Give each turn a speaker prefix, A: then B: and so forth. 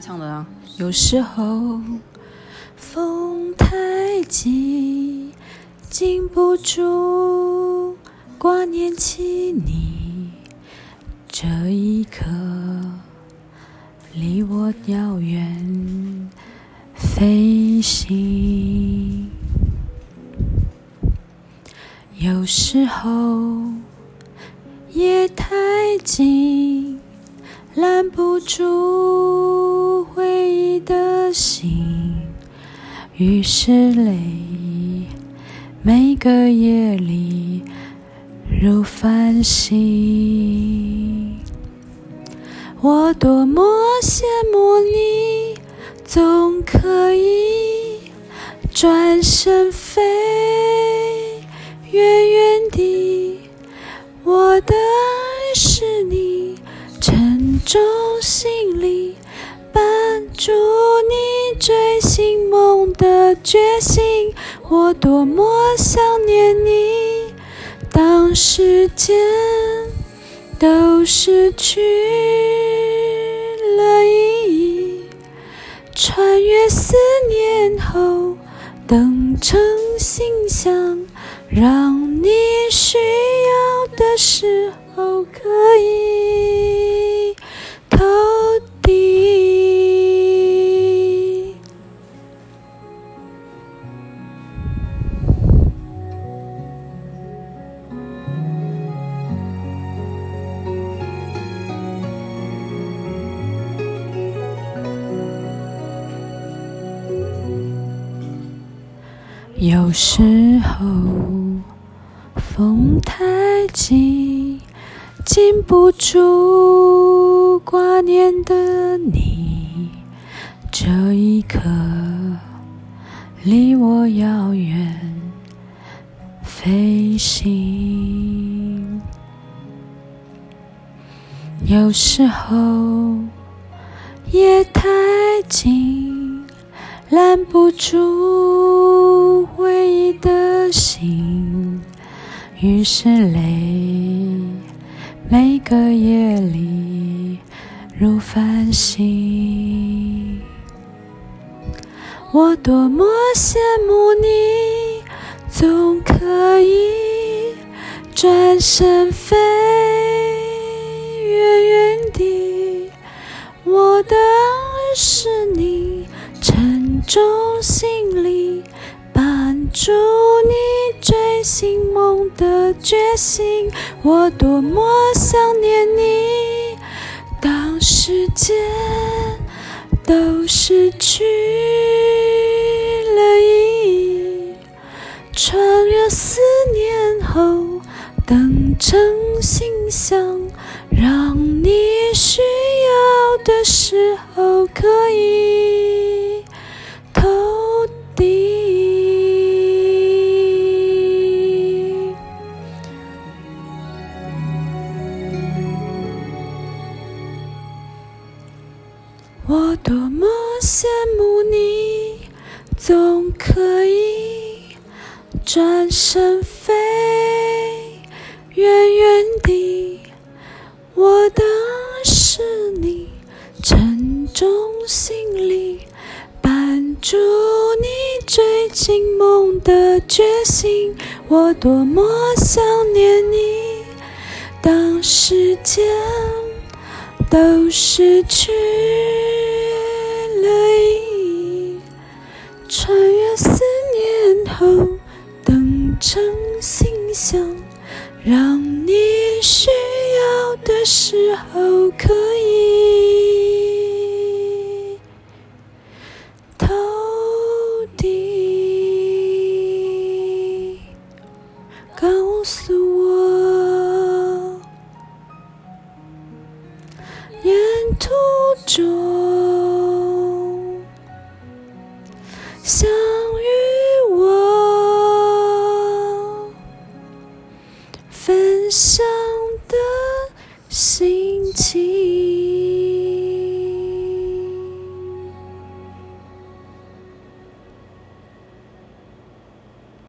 A: 唱的啊。有时候风太急，禁不住挂念起你。这一刻离我遥远飞行。有时候夜太静，拦不住回忆的心，于是泪每个夜里如繁星。我多么羡慕你，总可以转身飞，远远地。我的爱是你沉重行李，伴住你追寻梦的决心。我多么想念你，当时间都失去了意义，穿越思念后，等成信箱，让你需要的时候可以。有时候风太急，禁不住挂念的你。这一刻离我遥远飞行。有时候夜太静，拦不住回忆的心，于是泪每个夜里如繁星。我多么羡慕你，总可以转身飞，远远地。我的爱是你沉重行李，绊住你追寻梦的决心。我多么想念你，当时间都失去了意义，穿越思念后，等成信箱，让你需要的时候可以我多么羡慕你，总可以转身飞，远远地。我的是你沉重行李，绊住你追寻梦的决心。我多么想念你，当时间都失去可以，穿越思念后，等成信箱，让你需要的时候可以投递。告诉想与我分享的心。